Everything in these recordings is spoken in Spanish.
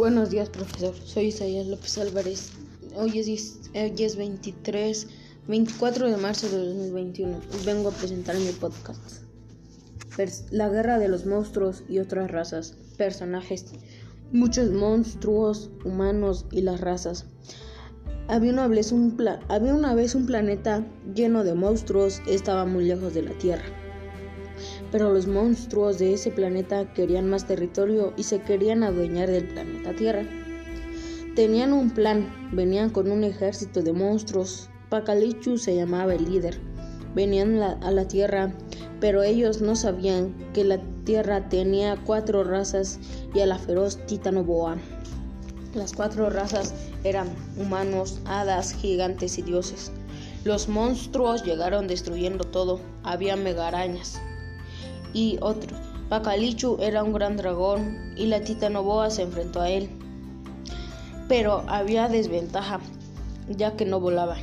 Buenos días, profesor. Soy Isaías López Álvarez. Hoy es, hoy es 23, 24 de marzo de 2021 y vengo a presentar mi podcast. La guerra de los monstruos y otras razas. Personajes. Muchos monstruos, humanos y las razas. Había una, vez un había una vez un planeta lleno de monstruos, estaba muy lejos de la Tierra. Pero los monstruos de ese planeta querían más territorio y se querían adueñar del planeta Tierra. Tenían un plan, venían con un ejército de monstruos. Pacalichu se llamaba el líder. Venían a la Tierra, pero ellos no sabían que la Tierra tenía cuatro razas y a la feroz Titanoboa. Las cuatro razas eran humanos, hadas, gigantes y dioses. Los monstruos llegaron destruyendo todo. Había megarañas, y otro. Pacalichu era un gran dragón y la titanoboa se enfrentó a él. Pero había desventaja, ya que no volaba.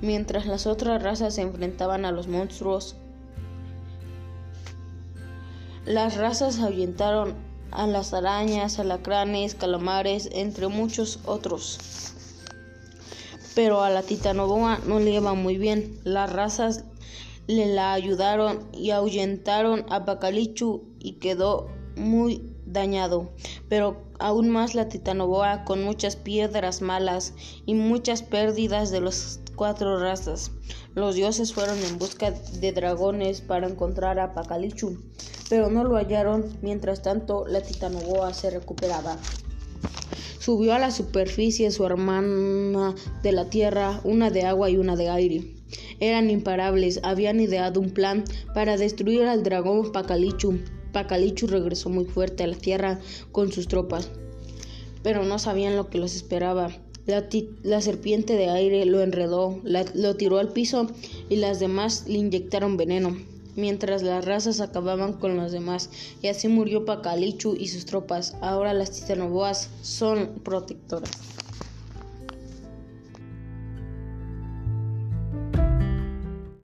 Mientras las otras razas se enfrentaban a los monstruos, las razas ahuyentaron a las arañas, alacranes, calamares, entre muchos otros. Pero a la titanoboa no le iba muy bien. Las razas le la ayudaron y ahuyentaron a Pacalichu y quedó muy dañado, pero aún más la Titanoboa con muchas piedras malas y muchas pérdidas de las cuatro razas. Los dioses fueron en busca de dragones para encontrar a Pacalichu, pero no lo hallaron. Mientras tanto, la Titanoboa se recuperaba. Subió a la superficie su hermana de la tierra, una de agua y una de aire. Eran imparables, habían ideado un plan para destruir al dragón Pacalichu. Pacalichu regresó muy fuerte a la tierra con sus tropas, pero no sabían lo que los esperaba. La, serpiente de aire lo enredó, lo tiró al piso y las demás le inyectaron veneno, mientras las razas acababan con los demás, y así murió Pacalichu y sus tropas. Ahora las titanoboas son protectoras.